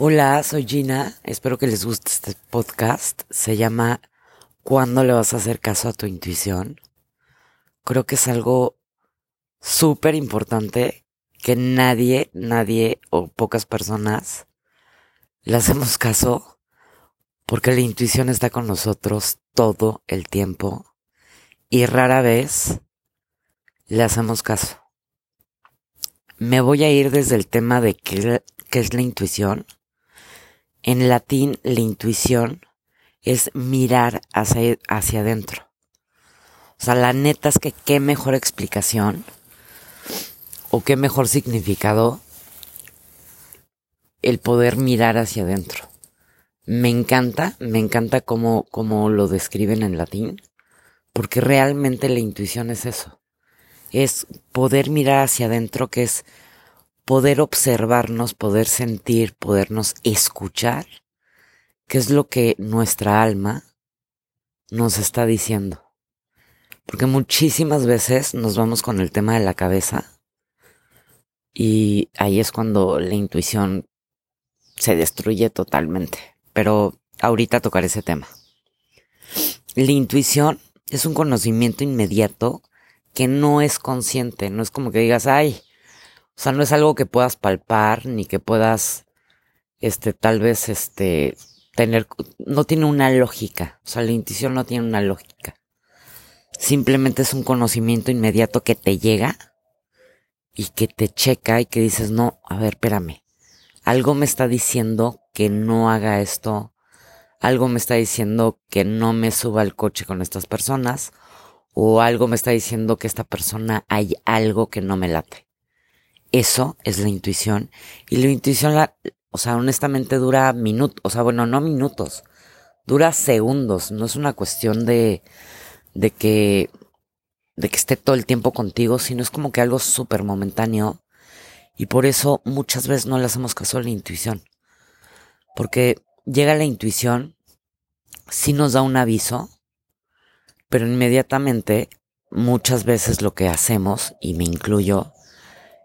Hola, soy Gina. Espero que les guste este podcast. Se llama ¿Cuándo le vas a hacer caso a tu intuición? Creo que es algo súper importante que nadie, nadie o pocas personas le hacemos caso porque la intuición está con nosotros todo el tiempo y rara vez le hacemos caso. Me voy a ir desde el tema de qué, qué es la intuición en latín, la intuición es mirar hacia, hacia adentro. O sea, la neta es que qué mejor explicación o qué mejor significado el poder mirar hacia adentro. Me encanta, me encanta cómo, cómo lo describen en latín, porque realmente la intuición es eso. Es poder mirar hacia adentro, que es poder observarnos, poder sentir, podernos escuchar, qué es lo que nuestra alma nos está diciendo. Porque muchísimas veces nos vamos con el tema de la cabeza y ahí es cuando la intuición se destruye totalmente. Pero ahorita tocaré ese tema. La intuición es un conocimiento inmediato que no es consciente, no es como que digas, ay, o sea, no es algo que puedas palpar ni que puedas, este, tal vez, este, tener, no tiene una lógica. O sea, la intuición no tiene una lógica. Simplemente es un conocimiento inmediato que te llega y que te checa y que dices, no, a ver, espérame. Algo me está diciendo que no haga esto. Algo me está diciendo que no me suba al coche con estas personas. O algo me está diciendo que esta persona hay algo que no me late. Eso es la intuición. Y la intuición, la, o sea, honestamente dura minutos, o sea, bueno, no minutos, dura segundos. No es una cuestión de, de que, de que esté todo el tiempo contigo, sino es como que algo súper momentáneo. Y por eso muchas veces no le hacemos caso a la intuición. Porque llega la intuición, sí nos da un aviso, pero inmediatamente muchas veces lo que hacemos, y me incluyo,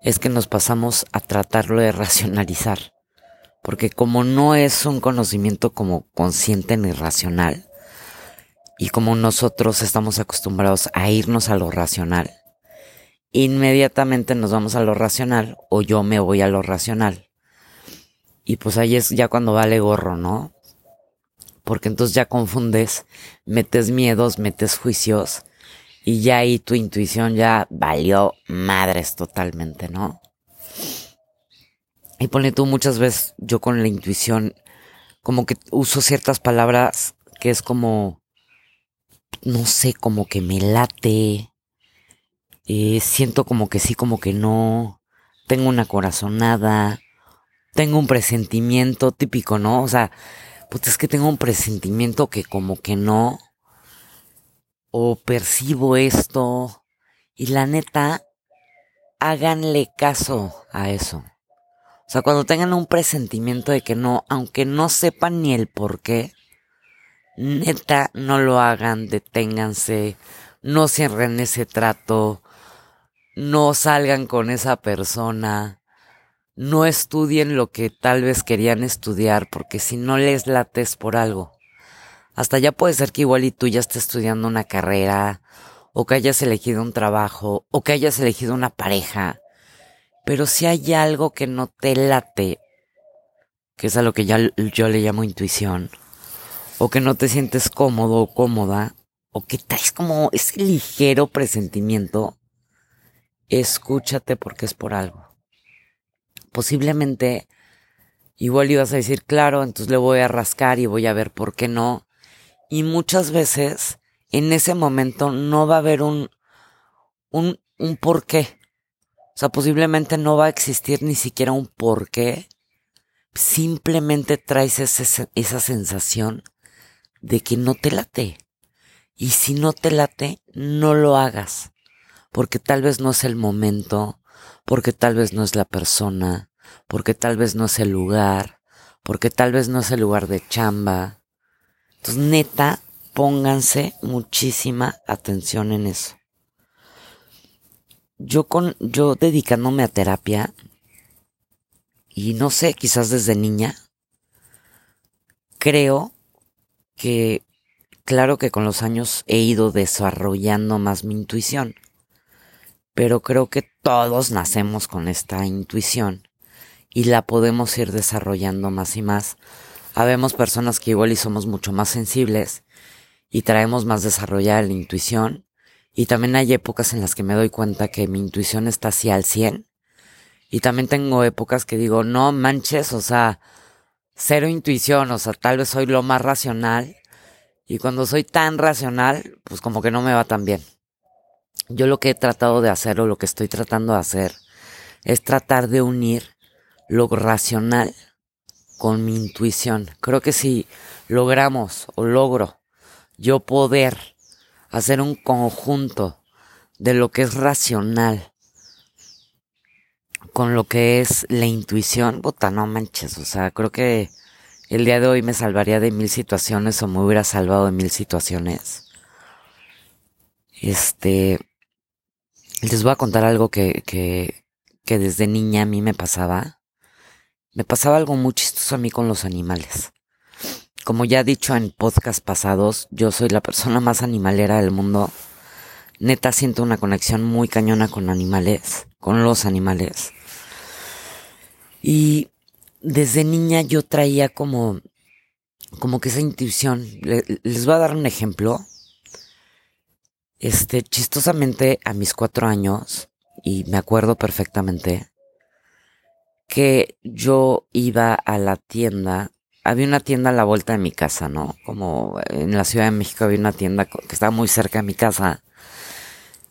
es que nos pasamos a tratarlo de racionalizar. Porque como no es un conocimiento como consciente ni racional, y como nosotros estamos acostumbrados a irnos a lo racional, inmediatamente nos vamos a lo racional o yo me voy a lo racional. Y pues ahí es ya cuando vale gorro, ¿no? Porque entonces ya confundes, metes miedos, metes juicios y ya ahí tu intuición ya valió madres totalmente, ¿no? Y pone tú muchas veces yo con la intuición como que uso ciertas palabras que es como, no sé, como que me late, eh, siento como que sí, como que no, tengo una corazonada, tengo un presentimiento típico, ¿no? O sea, pues es que tengo un presentimiento que como que no, o percibo esto. Y la neta, háganle caso a eso. O sea, cuando tengan un presentimiento de que no, aunque no sepan ni el por qué, neta, no lo hagan, deténganse, no cierren ese trato, no salgan con esa persona, no estudien lo que tal vez querían estudiar, porque si no les lates por algo. Hasta ya puede ser que igual y tú ya estés estudiando una carrera, o que hayas elegido un trabajo, o que hayas elegido una pareja. Pero si hay algo que no te late, que es a lo que ya yo le llamo intuición, o que no te sientes cómodo o cómoda, o que traes como ese ligero presentimiento, escúchate porque es por algo. Posiblemente igual ibas a decir, claro, entonces le voy a rascar y voy a ver por qué no. Y muchas veces en ese momento no va a haber un, un, un por qué. O sea, posiblemente no va a existir ni siquiera un por qué. Simplemente traes ese, esa sensación de que no te late. Y si no te late, no lo hagas. Porque tal vez no es el momento, porque tal vez no es la persona, porque tal vez no es el lugar, porque tal vez no es el lugar de chamba, entonces, neta, pónganse muchísima atención en eso. Yo con, yo dedicándome a terapia, y no sé, quizás desde niña, creo que, claro que con los años he ido desarrollando más mi intuición, pero creo que todos nacemos con esta intuición y la podemos ir desarrollando más y más. Habemos personas que igual y somos mucho más sensibles y traemos más desarrollada la intuición y también hay épocas en las que me doy cuenta que mi intuición está así al 100 y también tengo épocas que digo, no manches, o sea, cero intuición, o sea, tal vez soy lo más racional. Y cuando soy tan racional, pues como que no me va tan bien. Yo lo que he tratado de hacer o lo que estoy tratando de hacer es tratar de unir lo racional con mi intuición. Creo que si logramos o logro yo poder hacer un conjunto de lo que es racional con lo que es la intuición, puta, no manches, o sea, creo que el día de hoy me salvaría de mil situaciones o me hubiera salvado de mil situaciones. Este, les voy a contar algo que, que, que desde niña a mí me pasaba. Me pasaba algo muy chistoso a mí con los animales. Como ya he dicho en podcast pasados, yo soy la persona más animalera del mundo. Neta siento una conexión muy cañona con animales, con los animales. Y desde niña yo traía como, como que esa intuición. les voy a dar un ejemplo. Este, chistosamente, a mis cuatro años, y me acuerdo perfectamente, que yo iba a la tienda. Había una tienda a la vuelta de mi casa, ¿no? Como en la Ciudad de México había una tienda que estaba muy cerca de mi casa.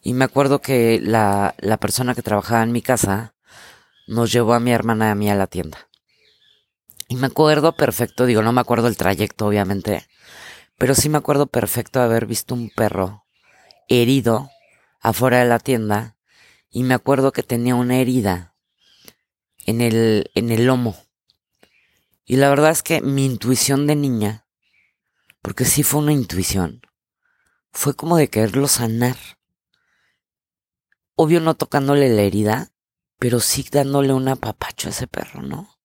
Y me acuerdo que la, la persona que trabajaba en mi casa nos llevó a mi hermana y a mí a la tienda. Y me acuerdo perfecto, digo, no me acuerdo el trayecto, obviamente, pero sí me acuerdo perfecto de haber visto un perro herido afuera de la tienda y me acuerdo que tenía una herida en el, en el lomo. Y la verdad es que mi intuición de niña, porque sí fue una intuición, fue como de quererlo sanar. Obvio no tocándole la herida, pero sí dándole un apapacho a ese perro, ¿no?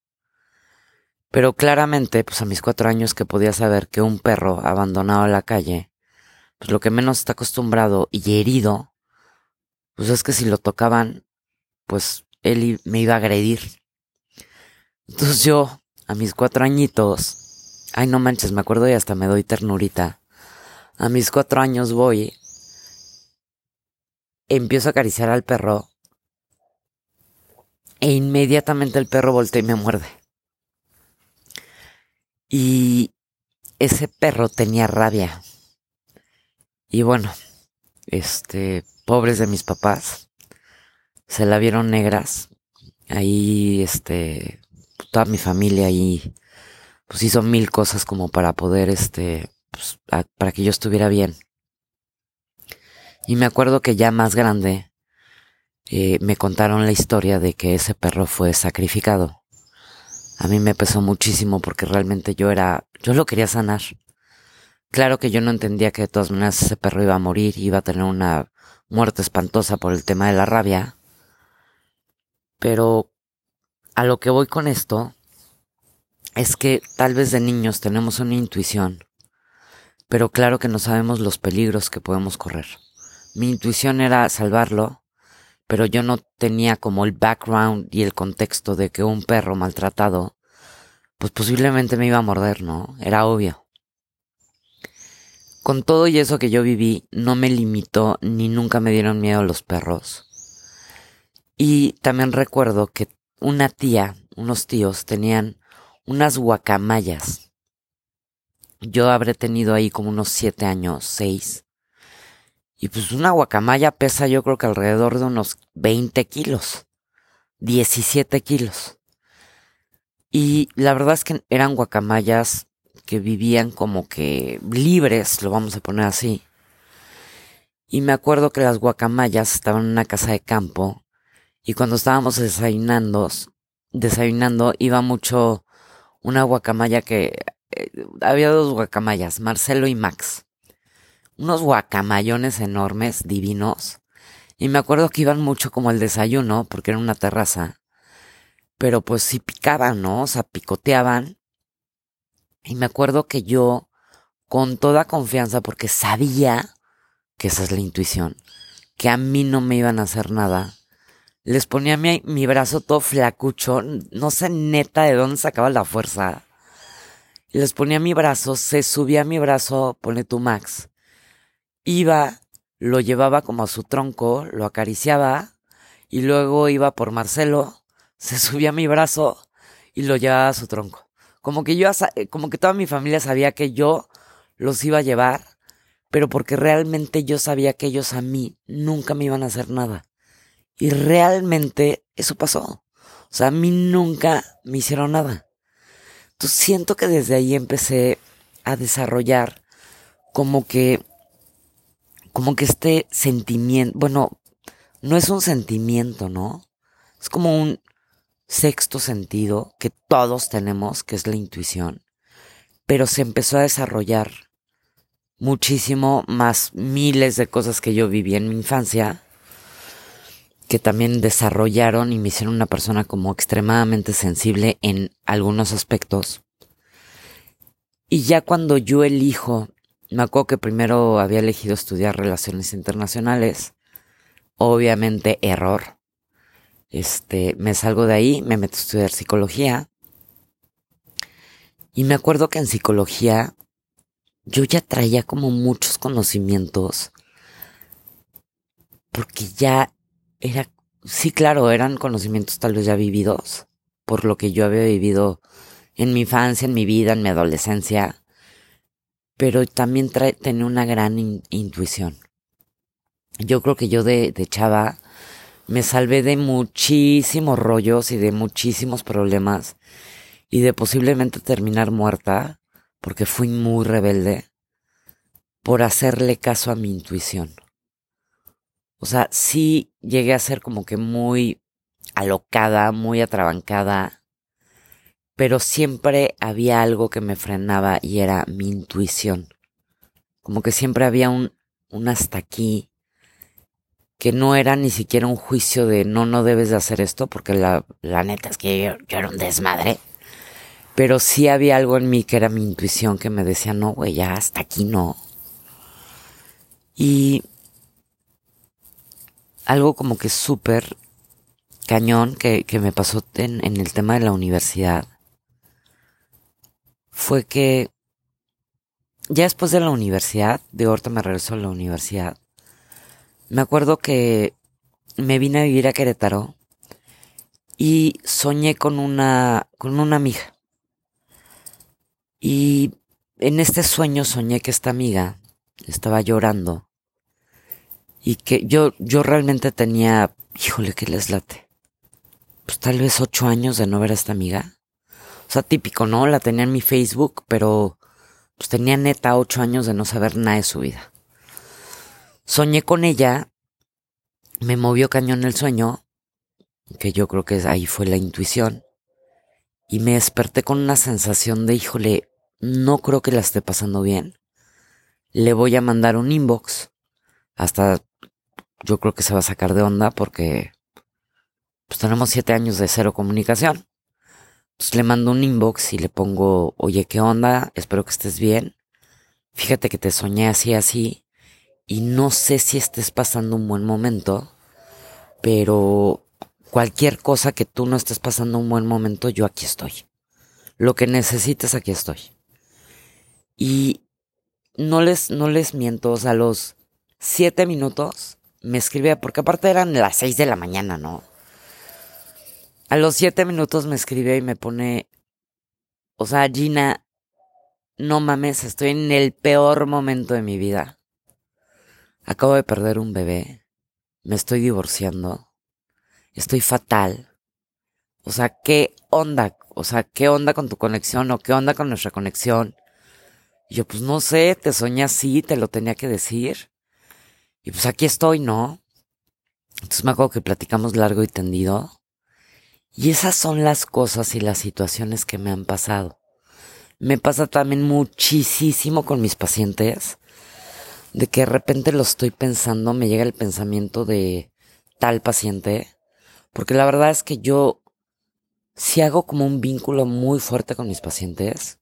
Pero claramente, pues a mis cuatro años que podía saber que un perro abandonado a la calle, pues lo que menos está acostumbrado y herido, pues es que si lo tocaban, pues él me iba a agredir. Entonces yo, a mis cuatro añitos, ay no manches, me acuerdo y hasta me doy ternurita. A mis cuatro años voy, empiezo a acariciar al perro e inmediatamente el perro voltea y me muerde. Y ese perro tenía rabia. Y bueno, este, pobres de mis papás, se la vieron negras. Ahí, este, toda mi familia ahí, pues hizo mil cosas como para poder, este, pues, para que yo estuviera bien. Y me acuerdo que ya más grande, eh, me contaron la historia de que ese perro fue sacrificado. A mí me pesó muchísimo porque realmente yo era, yo lo quería sanar. Claro que yo no entendía que de todas maneras ese perro iba a morir, iba a tener una muerte espantosa por el tema de la rabia. Pero a lo que voy con esto es que tal vez de niños tenemos una intuición, pero claro que no sabemos los peligros que podemos correr. Mi intuición era salvarlo, pero yo no tenía como el background y el contexto de que un perro maltratado, pues posiblemente me iba a morder, ¿no? Era obvio. Con todo y eso que yo viví, no me limitó ni nunca me dieron miedo los perros. Y también recuerdo que una tía, unos tíos, tenían unas guacamayas. Yo habré tenido ahí como unos siete años, seis. Y pues una guacamaya pesa yo creo que alrededor de unos 20 kilos, 17 kilos. Y la verdad es que eran guacamayas que vivían como que libres, lo vamos a poner así. Y me acuerdo que las guacamayas estaban en una casa de campo y cuando estábamos desayunando, desayunando iba mucho una guacamaya que eh, había dos guacamayas, Marcelo y Max unos guacamayones enormes, divinos. Y me acuerdo que iban mucho como el desayuno, porque era una terraza. Pero pues sí picaban, ¿no? O sea, picoteaban. Y me acuerdo que yo, con toda confianza, porque sabía que esa es la intuición, que a mí no me iban a hacer nada, les ponía mi, mi brazo todo flacucho, no sé neta de dónde sacaba la fuerza. Les ponía mi brazo, se subía mi brazo, pone tu Max. Iba, lo llevaba como a su tronco, lo acariciaba, y luego iba por Marcelo, se subía mi brazo y lo llevaba a su tronco. Como que yo, como que toda mi familia sabía que yo los iba a llevar, pero porque realmente yo sabía que ellos a mí nunca me iban a hacer nada. Y realmente eso pasó. O sea, a mí nunca me hicieron nada. Entonces siento que desde ahí empecé a desarrollar como que, como que este sentimiento, bueno, no es un sentimiento, ¿no? Es como un sexto sentido que todos tenemos, que es la intuición. Pero se empezó a desarrollar muchísimo más miles de cosas que yo viví en mi infancia que también desarrollaron y me hicieron una persona como extremadamente sensible en algunos aspectos. Y ya cuando yo elijo, me acuerdo que primero había elegido estudiar relaciones internacionales, obviamente error. Este, me salgo de ahí, me meto a estudiar psicología. Y me acuerdo que en psicología yo ya traía como muchos conocimientos porque ya era, sí, claro, eran conocimientos tal vez ya vividos, por lo que yo había vivido en mi infancia, en mi vida, en mi adolescencia, pero también trae, tenía una gran intuición. Yo creo que yo de, de chava me salvé de muchísimos rollos y de muchísimos problemas y de posiblemente terminar muerta porque fui muy rebelde por hacerle caso a mi intuición. O sea, sí llegué a ser como que muy alocada, muy atrabancada, pero siempre había algo que me frenaba y era mi intuición. Como que siempre había un, un hasta aquí, que no era ni siquiera un juicio de no, no debes de hacer esto, porque la, la neta es que yo, yo, era un desmadre. Pero sí había algo en mí que era mi intuición que me decía, no, güey, ya hasta aquí no. Y algo como que súper cañón que, que, me pasó en, en el tema de la universidad fue que ya después de la universidad, de ahorita me regresó a la universidad, me acuerdo que me vine a vivir a Querétaro y soñé con una, con una amiga. Y en este sueño soñé que esta amiga estaba llorando y que yo, yo realmente tenía, híjole, que les late. Pues tal vez ocho años de no ver a esta amiga. O sea, típico, ¿no? La tenía en mi Facebook, pero pues tenía neta ocho años de no saber nada de su vida. Soñé con ella, me movió cañón el sueño, que yo creo que ahí fue la intuición, y me desperté con una sensación de, híjole, no creo que la esté pasando bien. Le voy a mandar un inbox, hasta yo creo que se va a sacar de onda porque pues tenemos siete años de cero comunicación. Entonces le mando un inbox y le pongo, oye, ¿qué onda? Espero que estés bien. Fíjate que te soñé así, así. Y no sé si estés pasando un buen momento, pero cualquier cosa que tú no estés pasando un buen momento, yo aquí estoy. Lo que necesites, aquí estoy. Y no les, no les miento, o sea, los siete minutos me escribe, porque aparte eran las seis de la mañana, ¿no? A los siete minutos me escribe y me pone, o sea, Gina, no mames, estoy en el peor momento de mi vida. Acabo de perder un bebé, me estoy divorciando, estoy fatal. O sea, ¿qué onda? O sea, ¿qué onda con tu conexión o qué onda con nuestra conexión? Yo, pues no sé, te soñé así, te lo tenía que decir. Y pues aquí estoy, ¿no? Entonces me acuerdo que platicamos largo y tendido. Y esas son las cosas y las situaciones que me han pasado. Me pasa también muchísimo con mis pacientes. De que de repente lo estoy pensando, me llega el pensamiento de tal paciente. Porque la verdad es que yo si hago como un vínculo muy fuerte con mis pacientes.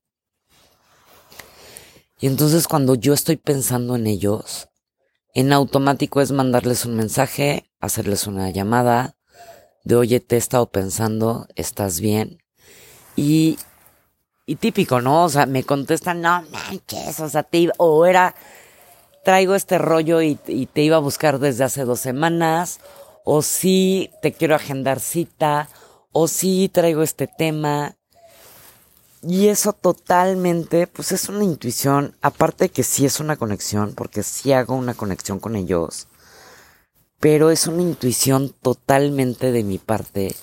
Y entonces cuando yo estoy pensando en ellos, en automático es mandarles un mensaje, hacerles una llamada de oye, te he estado pensando, ¿estás bien? Y, y típico, ¿no? O sea, me contestan, no manches, o sea, te o era, traigo este rollo y, y te iba a buscar desde hace dos semanas, o sí, te quiero agendar cita, o sí, traigo este tema. Y eso totalmente, pues es una intuición, aparte de que sí es una conexión, porque sí hago una conexión con ellos, pero es una intuición totalmente de mi parte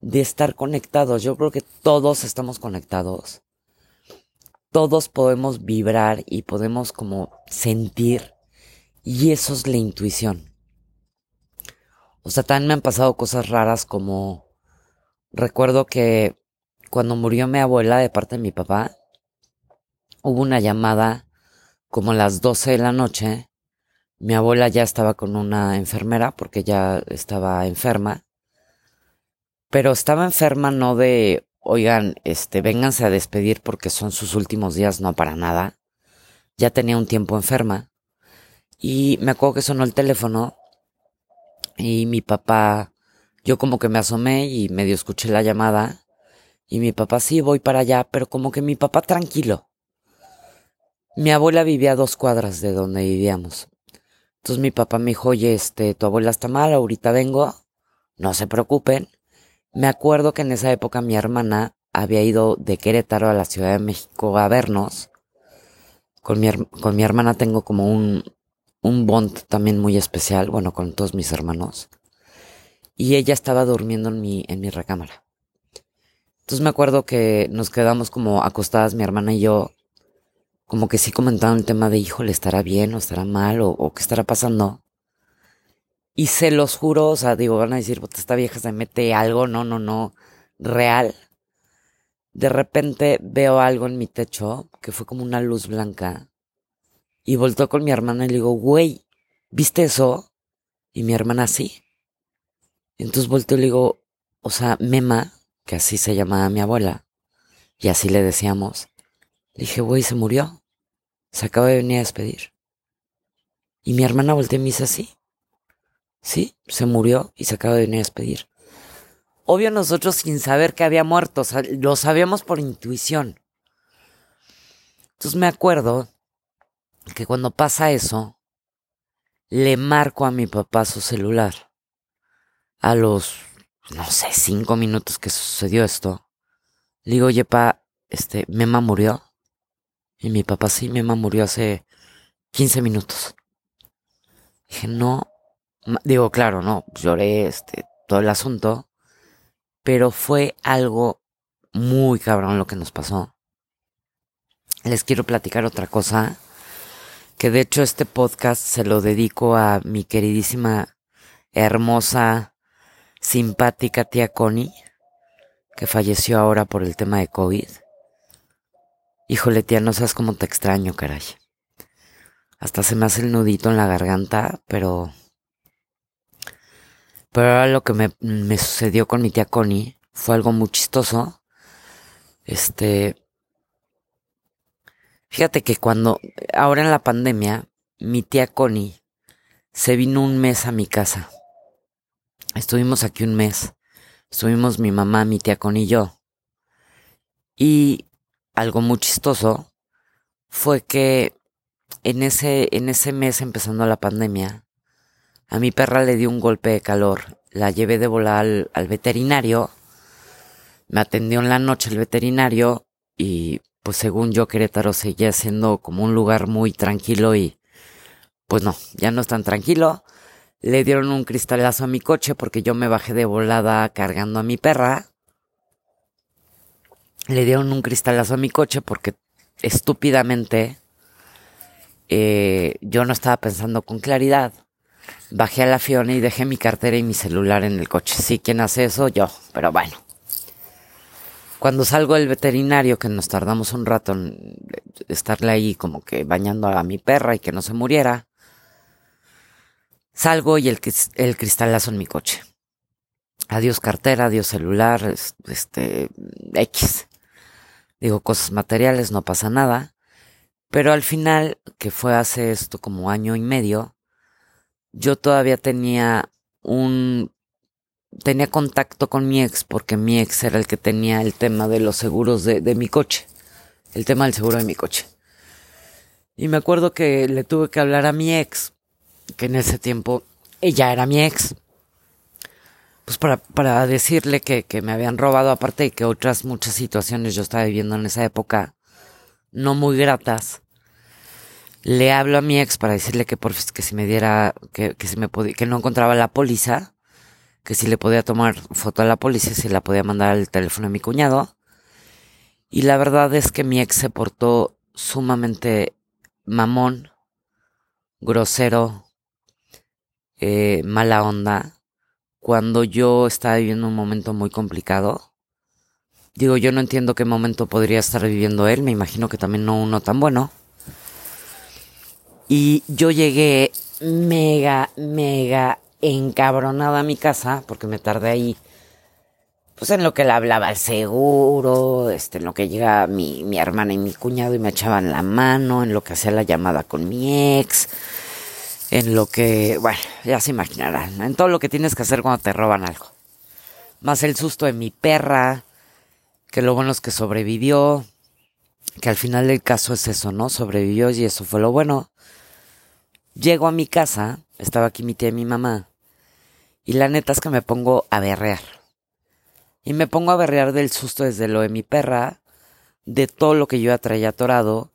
de estar conectados. Yo creo que todos estamos conectados. Todos podemos vibrar y podemos como sentir. Y eso es la intuición. O sea, también me han pasado cosas raras como recuerdo que cuando murió mi abuela de parte de mi papá, hubo una llamada como a las 12 de la noche. Mi abuela ya estaba con una enfermera porque ya estaba enferma. Pero estaba enferma no de, oigan, este, vénganse a despedir porque son sus últimos días, no para nada. Ya tenía un tiempo enferma. Y me acuerdo que sonó el teléfono y mi papá, yo como que me asomé y medio escuché la llamada y mi papá, sí, voy para allá, pero como que mi papá tranquilo. Mi abuela vivía a dos cuadras de donde vivíamos. Entonces mi papá me dijo, oye, este, tu abuela está mal, ahorita vengo, no se preocupen. Me acuerdo que en esa época mi hermana había ido de Querétaro a la Ciudad de México a vernos. Con mi, con mi hermana tengo como un, un bond también muy especial, bueno, con todos mis hermanos. Y ella estaba durmiendo en mi, en mi recámara. Entonces me acuerdo que nos quedamos como acostadas mi hermana y yo, como que sí comentaban el tema de, hijo, ¿le estará bien o estará mal o, qué estará pasando? Y se los juro, o sea, digo, van a decir, esta vieja se mete algo, no, no, no, real. De repente veo algo en mi techo que fue como una luz blanca. Y voltó con mi hermana y le digo, güey, ¿viste eso? Y mi hermana sí. Entonces volteo y le digo, o sea, Mema, que así se llamaba mi abuela, y así le decíamos, le dije, güey, se murió. Se acaba de venir a despedir. Y mi hermana volteó y me dice así. Sí, se murió y se acaba de venir a despedir. Obvio nosotros sin saber que había muerto, lo sabíamos por intuición. Entonces me acuerdo que cuando pasa eso, le marco a mi papá su celular. A los no sé, cinco minutos que sucedió esto, le digo, oye, pa, este, Mema murió. Y mi papá, sí, Mema murió hace 15 minutos. Dije, no, digo, claro, no, lloré, este, todo el asunto, pero fue algo muy cabrón lo que nos pasó. Les quiero platicar otra cosa, que de hecho este podcast se lo dedico a mi queridísima, hermosa, simpática tía Connie, que falleció ahora por el tema de COVID. Híjole, tía, no sabes cómo te extraño, caray. Hasta se me hace el nudito en la garganta, pero... Pero ahora lo que me, me sucedió con mi tía Connie fue algo muy chistoso. Este... Fíjate que cuando... Ahora en la pandemia, mi tía Connie se vino un mes a mi casa. Estuvimos aquí un mes. Estuvimos mi mamá, mi tía con y yo. Y algo muy chistoso fue que en ese, en ese mes empezando la pandemia, a mi perra le dio un golpe de calor. La llevé de volar al, al veterinario. Me atendió en la noche el veterinario y pues según yo Querétaro seguía siendo como un lugar muy tranquilo y pues no, ya no es tan tranquilo le dieron un cristalazo a mi coche porque yo me bajé de volada cargando a mi perra. Le dieron un cristalazo a mi coche porque estúpidamente eh, yo no estaba pensando con claridad. Bajé a la Fiona y dejé mi cartera y mi celular en el coche. Sí, ¿quién hace eso? Yo, pero bueno. Cuando salgo del veterinario, que nos tardamos un rato en estarle ahí como que bañando a mi perra y que no se muriera, Salgo y el, el cristalazo en mi coche. Adiós cartera, adiós celular, este, X. Digo, cosas materiales, no pasa nada. Pero al final, que fue hace esto como año y medio, yo todavía tenía un tenía contacto con mi ex porque mi ex era el que tenía el tema de los seguros de, de mi coche. El tema del seguro de mi coche. Y me acuerdo que le tuve que hablar a mi ex, que en ese tiempo ella era mi ex, pues para, para decirle que, que me habían robado aparte y que otras muchas situaciones yo estaba viviendo en esa época no muy gratas. Le hablo a mi ex para decirle que por que si me diera, que, que si me podía, que no encontraba la póliza, que si le podía tomar foto a la póliza, si la podía mandar al teléfono de mi cuñado. Y la verdad es que mi ex se portó sumamente mamón, grosero, eh, mala onda, cuando yo estaba viviendo un momento muy complicado. Digo, yo no entiendo qué momento podría estar viviendo él, me imagino que también no uno tan bueno. Y yo llegué mega, mega encabronada a mi casa, porque me tardé ahí pues en lo que le hablaba el seguro, este, en lo que llega mi, mi hermana y mi cuñado y me echaban la mano, en lo que hacía la llamada con mi ex, en lo que, bueno, ya se imaginarán, en todo lo que tienes que hacer cuando te roban algo. Más el susto de mi perra, que lo bueno es que sobrevivió, que al final del caso es eso, ¿no? Sobrevivió y eso fue lo bueno. Llego a mi casa, estaba aquí mi tía y mi mamá, y la neta es que me pongo a berrear y me pongo a berrear del susto desde lo de mi perra, de todo lo que yo atraía atorado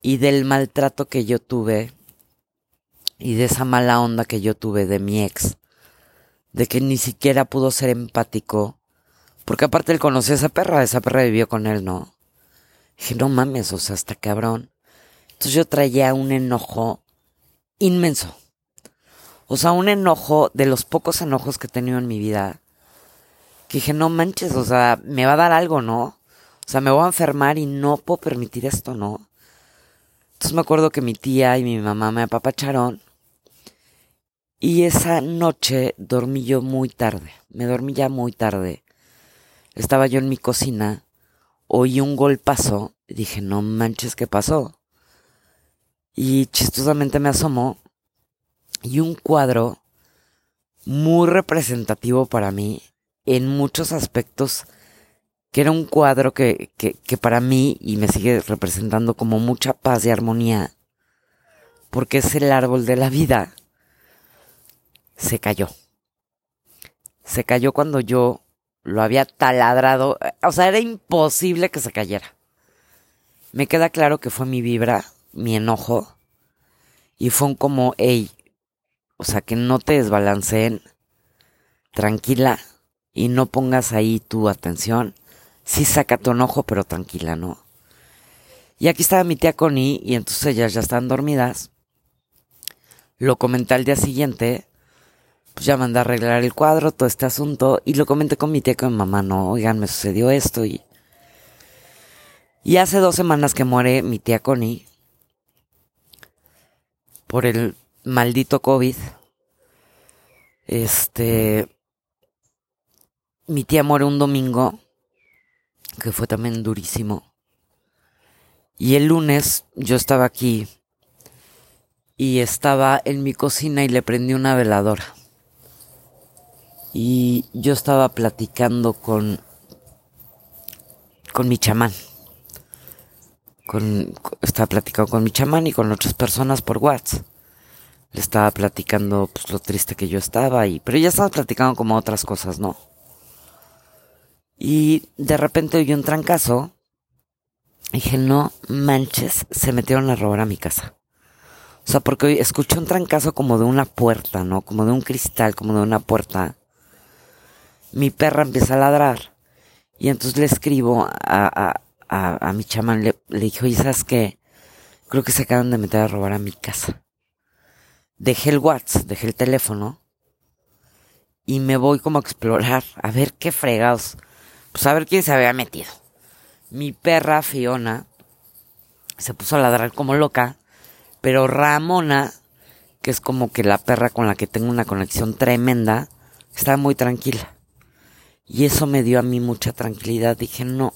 y del maltrato que yo tuve y de esa mala onda que yo tuve de mi ex, de que ni siquiera pudo ser empático, porque aparte él conocía a esa perra, esa perra vivió con él, ¿no? Dije, no mames, o sea, hasta cabrón. Entonces yo traía un enojo inmenso. O sea, un enojo de los pocos enojos que he tenido en mi vida que dije, no manches, o sea, me va a dar algo, ¿no? O sea, me voy a enfermar y no puedo permitir esto, ¿no? Entonces me acuerdo que mi tía y mi mamá me apapacharon. Y esa noche dormí yo muy tarde. Me dormí ya muy tarde. Estaba yo en mi cocina. Oí un golpazo. Y dije, no manches, ¿qué pasó? Y chistosamente me asomó. Y un cuadro muy representativo para mí en muchos aspectos, que era un cuadro que, que, que para mí, y me sigue representando como mucha paz y armonía, porque es el árbol de la vida, se cayó. Se cayó cuando yo lo había taladrado, o sea, era imposible que se cayera. Me queda claro que fue mi vibra, mi enojo, y fue un como, hey, o sea, que no te desbalanceen, tranquila, y no pongas ahí tu atención. Sí saca tu enojo, pero tranquila, ¿no? Y aquí estaba mi tía Connie y entonces ellas ya están dormidas. Lo comenté al día siguiente. Pues ya mandé a arreglar el cuadro, todo este asunto. Y lo comenté con mi tía con mi mamá, no, oigan, me sucedió esto y... Y hace dos semanas que muere mi tía Connie. Por el maldito COVID. Este mi tía muere un domingo, que fue también durísimo. Y el lunes yo estaba aquí y estaba en mi cocina y le prendí una veladora. Y yo estaba platicando con con mi chamán. Con, estaba platicando con mi chamán y con otras personas por WhatsApp. Le estaba platicando pues lo triste que yo estaba y pero ya estaba platicando como otras cosas, ¿no? Y de repente oí un trancazo. dije, no manches, se metieron a robar a mi casa. O sea, porque escuché un trancazo como de una puerta, ¿no? Como de un cristal, como de una puerta. Mi perra empieza a ladrar. Y entonces le escribo a, a, a, mi chamán, le, le dije, oye, ¿sabes qué? Creo que se acaban de meter a robar a mi casa. Dejé el WhatsApp, dejé el teléfono. Y me voy como a explorar, a ver qué fregados pues a ver quién se había metido. Mi perra Fiona se puso a ladrar como loca, pero Ramona, que es como que la perra con la que tengo una conexión tremenda, estaba muy tranquila. Y eso me dio a mí mucha tranquilidad. Dije, no,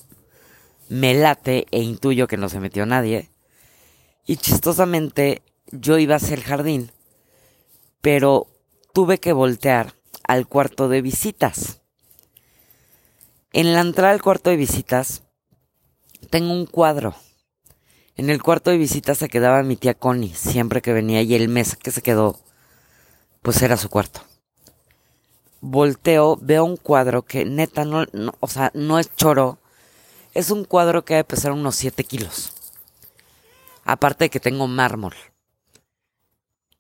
me late e intuyo que no se metió nadie. Y chistosamente yo iba hacia el jardín, pero tuve que voltear al cuarto de visitas. En la entrada al cuarto de visitas tengo un cuadro. En el cuarto de visitas se quedaba mi tía Connie siempre que venía y el mes que se quedó, pues era su cuarto. Volteo, veo un cuadro que neta no, o sea, no es choro. Es un cuadro que debe pesar unos 7 kilos. Aparte de que tengo mármol.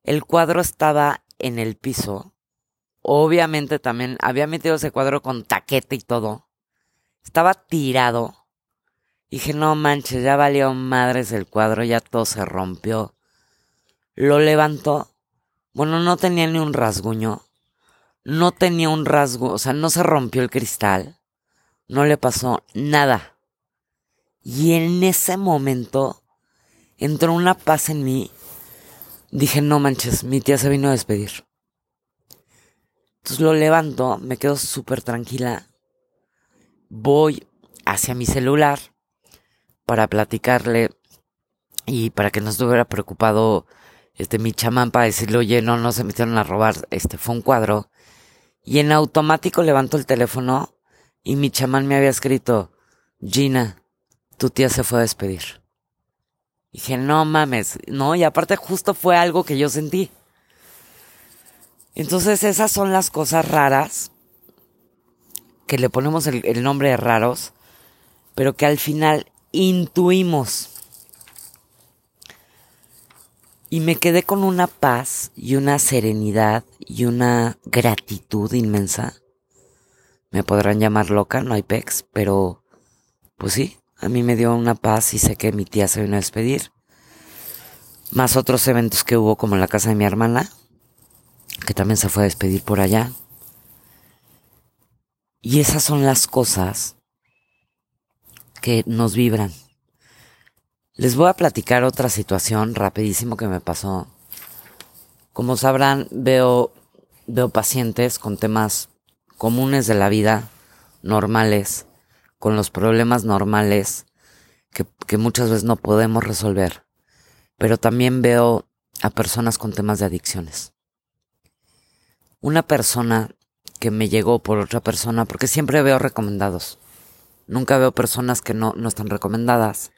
El cuadro estaba en el piso. Obviamente también había metido ese cuadro con taquete y todo. Estaba tirado. Dije, no manches, ya valió madres el cuadro, ya todo se rompió. Lo levantó. Bueno, no tenía ni un rasguño. No tenía un rasgo, o sea, no se rompió el cristal. No le pasó nada. Y en ese momento entró una paz en mí. Dije, no manches, mi tía se vino a despedir. Entonces lo levanto, me quedo súper tranquila voy hacia mi celular para platicarle y para que no estuviera preocupado este mi chamán para decirle, oye, no, no se metieron a robar, este fue un cuadro. Y en automático levanto el teléfono y mi chamán me había escrito, Gina, tu tía se fue a despedir. dije, no mames, no, y aparte justo fue algo que yo sentí. Entonces esas son las cosas raras que le ponemos el, nombre de raros, pero que al final intuimos. Y me quedé con una paz y una serenidad y una gratitud inmensa. Me podrán llamar loca, no hay pex, pero pues sí, a mí me dio una paz y sé que mi tía se vino a despedir. Más otros eventos que hubo como en la casa de mi hermana, que también se fue a despedir por allá. Y esas son las cosas que nos vibran. Les voy a platicar otra situación rapidísimo que me pasó. Como sabrán, veo, veo pacientes con temas comunes de la vida, normales, con los problemas normales que, que muchas veces no podemos resolver. Pero también veo a personas con temas de adicciones. Una persona que me llegó por otra persona, porque siempre veo recomendados. Nunca veo personas que no, no están recomendadas.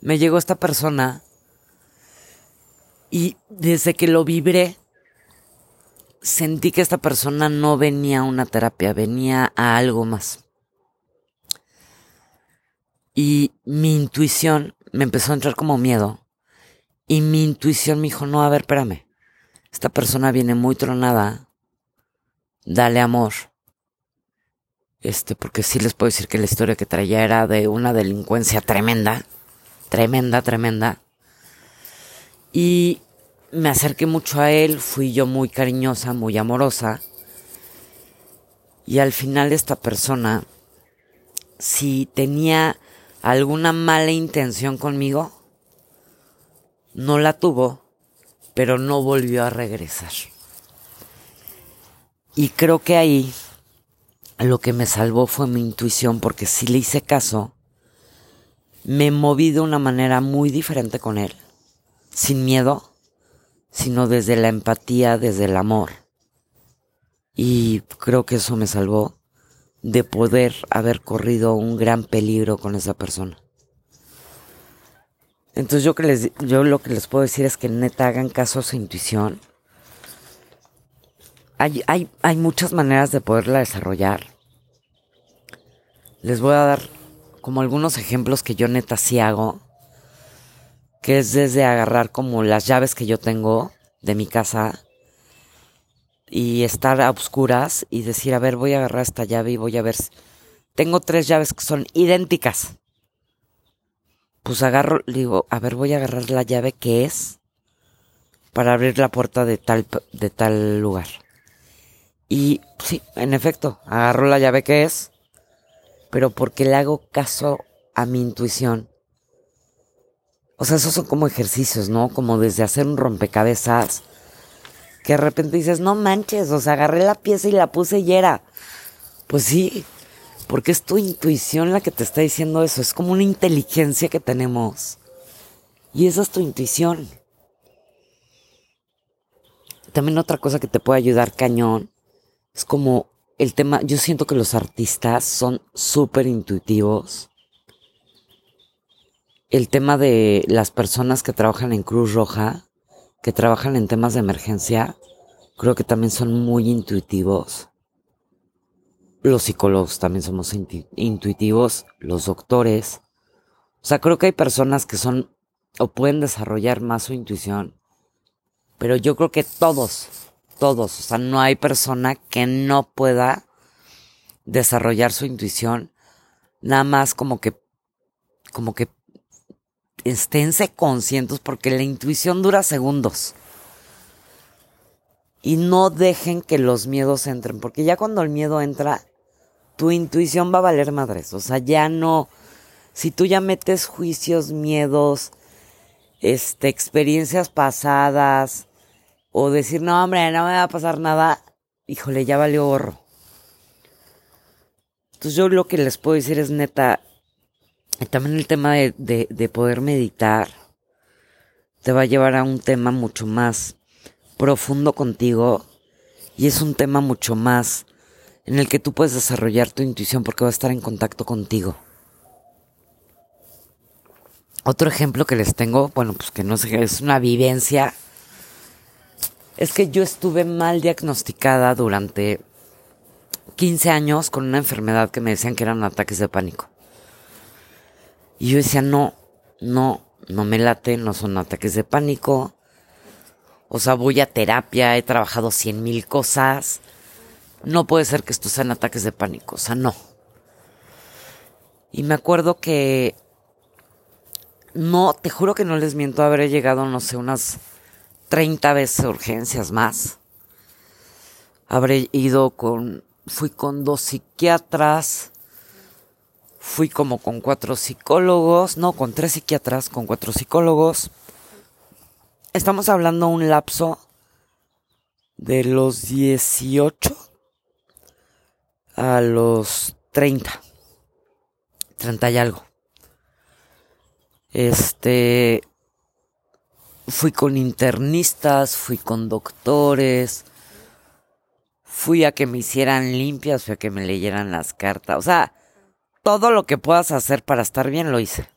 Me llegó esta persona y desde que lo vibré, sentí que esta persona no venía a una terapia, venía a algo más. Y mi intuición me empezó a entrar como miedo. Y mi intuición me dijo, no, a ver, espérame. Esta persona viene muy tronada, dale amor. Este, porque sí les puedo decir que la historia que traía era de una delincuencia tremenda, tremenda, tremenda. Y me acerqué mucho a él, fui yo muy cariñosa, muy amorosa. Y al final esta persona, si tenía alguna mala intención conmigo, no la tuvo, pero no volvió a regresar. Y creo que ahí lo que me salvó fue mi intuición porque si le hice caso, me moví de una manera muy diferente con él, sin miedo, sino desde la empatía, desde el amor. Y creo que eso me salvó de poder haber corrido un gran peligro con esa persona. Entonces yo, que les, yo lo que les puedo decir es que neta hagan caso a su intuición hay, hay, hay muchas maneras de poderla desarrollar. Les voy a dar como algunos ejemplos que yo neta sí hago. Que es desde agarrar como las llaves que yo tengo de mi casa y estar a oscuras y decir, a ver, voy a agarrar esta llave y voy a ver. Tengo tres llaves que son idénticas. Pues agarro, digo, a ver, voy a agarrar la llave que es para abrir la puerta de tal, de tal lugar. Y sí, en efecto, agarro la llave que es, pero porque le hago caso a mi intuición. O sea, esos son como ejercicios, ¿no? Como desde hacer un rompecabezas. Que de repente dices, no manches, o sea, agarré la pieza y la puse y era. Pues sí, porque es tu intuición la que te está diciendo eso. Es como una inteligencia que tenemos. Y esa es tu intuición. También otra cosa que te puede ayudar cañón es como el tema, yo siento que los artistas son súper intuitivos. El tema de las personas que trabajan en Cruz Roja, que trabajan en temas de emergencia, creo que también son muy intuitivos. Los psicólogos también somos intuitivos, los doctores. O sea, creo que hay personas que son o pueden desarrollar más su intuición. Pero yo creo que todos, todos, o sea, no hay persona que no pueda desarrollar su intuición. Nada más como que, como que esténse conscientes porque la intuición dura segundos. Y no dejen que los miedos entren, porque ya cuando el miedo entra, tu intuición va a valer madres. O sea, ya no, si tú ya metes juicios, miedos, este, experiencias pasadas, o decir, no, hombre, no me va a pasar nada, híjole, ya valió gorro. Entonces yo lo que les puedo decir es neta, también el tema de, de poder meditar te va a llevar a un tema mucho más profundo contigo y es un tema mucho más en el que tú puedes desarrollar tu intuición porque va a estar en contacto contigo. Otro ejemplo que les tengo, bueno, pues que no sé, es una vivencia, es que yo estuve mal diagnosticada durante 15 años con una enfermedad que me decían que eran ataques de pánico. Y yo decía, no, no, no me late, no son ataques de pánico. O sea, voy a terapia, he trabajado cien mil cosas. No puede ser que estos sean ataques de pánico, o sea, no. Y me acuerdo que no, te juro que no les miento, habré llegado, no sé, unas 30 veces urgencias más. Habré ido con, fui con dos psiquiatras, fui como con cuatro psicólogos, no, con tres psiquiatras, con cuatro psicólogos. Estamos hablando un lapso de los 18 a los 30. 30 y algo. Este, fui con internistas, fui con doctores, fui a que me hicieran limpias, fui a que me leyeran las cartas, o sea, todo lo que puedas hacer para estar bien lo hice.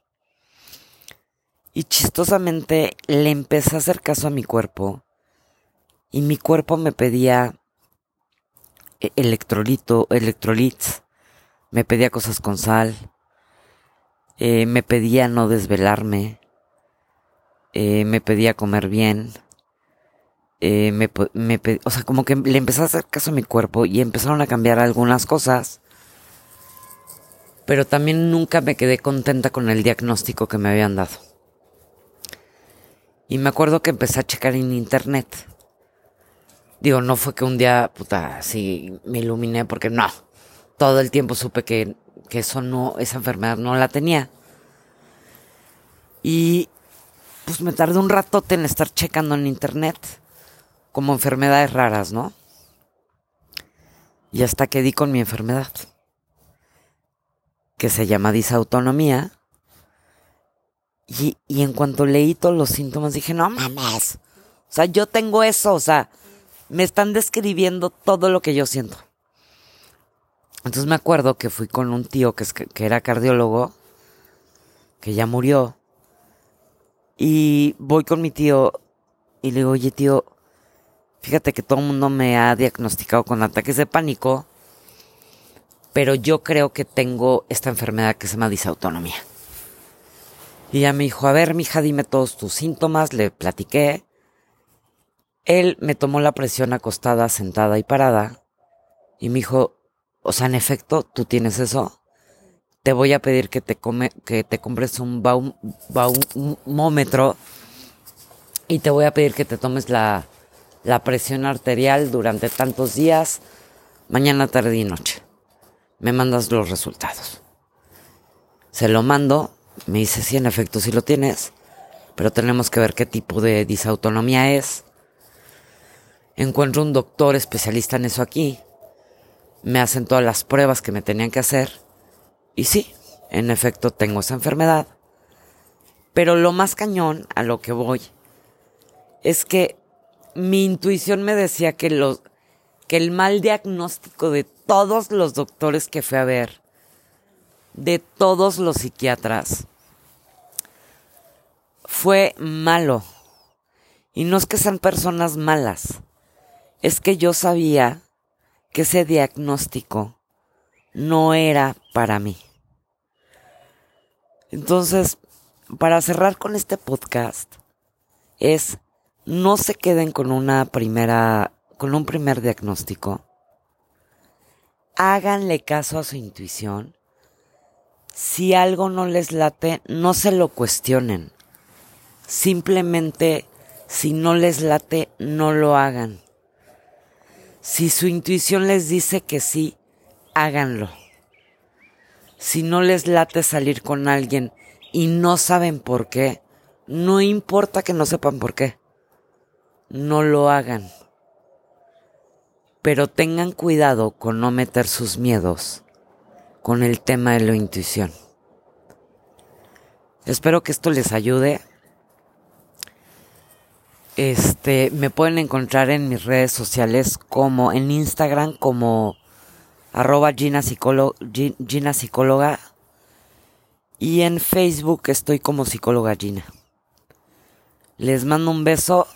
Y chistosamente le empecé a hacer caso a mi cuerpo y mi cuerpo me pedía e-, electrolito, electrolits, me pedía cosas con sal, eh, me pedía no desvelarme, eh, me pedía comer bien, eh, me, me o sea, como que le empecé a hacer caso a mi cuerpo y empezaron a cambiar algunas cosas, pero también nunca me quedé contenta con el diagnóstico que me habían dado. Y me acuerdo que empecé a checar en internet. Digo, no fue que un día, puta, así me iluminé porque no. Todo el tiempo supe que que eso no, esa enfermedad no la tenía. Y pues me tardé un ratote en estar checando en internet como enfermedades raras, ¿no? Y hasta que di con mi enfermedad, que se llama disautonomía. Y, y en cuanto leí todos los síntomas dije, no mames. O sea, yo tengo eso, o sea, me están describiendo todo lo que yo siento. Entonces me acuerdo que fui con un tío que, que era cardiólogo, que ya murió, y voy con mi tío y le digo, oye tío, fíjate que todo el mundo me ha diagnosticado con ataques de pánico, pero yo creo que tengo esta enfermedad que se llama disautonomía. Y ella me dijo, a ver, mija, dime todos tus síntomas, le platiqué. Él me tomó la presión acostada, sentada y parada, y me dijo, o sea, en efecto, tú tienes eso. Te voy a pedir que te, que te compres un baumómetro y te voy a pedir que te tomes la, la presión arterial durante tantos días, mañana, tarde y noche. Me mandas los resultados. Se lo mando, me dice, sí, en efecto, sí lo tienes, pero tenemos que ver qué tipo de disautonomía es. Encuentro un doctor especialista en eso aquí me hacen todas las pruebas que me tenían que hacer. Y sí, en efecto tengo esa enfermedad. Pero lo más cañón a lo que voy es que mi intuición me decía que los que el mal diagnóstico de todos los doctores que fui a ver, de todos los psiquiatras, fue malo. Y no es que sean personas malas, es que yo sabía que ese diagnóstico no era para mí. Entonces, para cerrar con este podcast, es no se queden con una primera, con un primer diagnóstico. Háganle caso a su intuición. Si algo no les late, no se lo cuestionen. Simplemente, si no les late, no lo hagan. Si su intuición les dice que sí, háganlo. Si no les late salir con alguien y no saben por qué, no importa que no sepan por qué, no lo hagan. Pero tengan cuidado con no meter sus miedos con el tema de la intuición. Espero que esto les ayude. Este, me pueden encontrar en mis redes sociales como en Instagram como arroba Gina, Psicóloga y en Facebook estoy como psicóloga Gina. Les mando un beso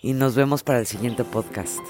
y nos vemos para el siguiente podcast.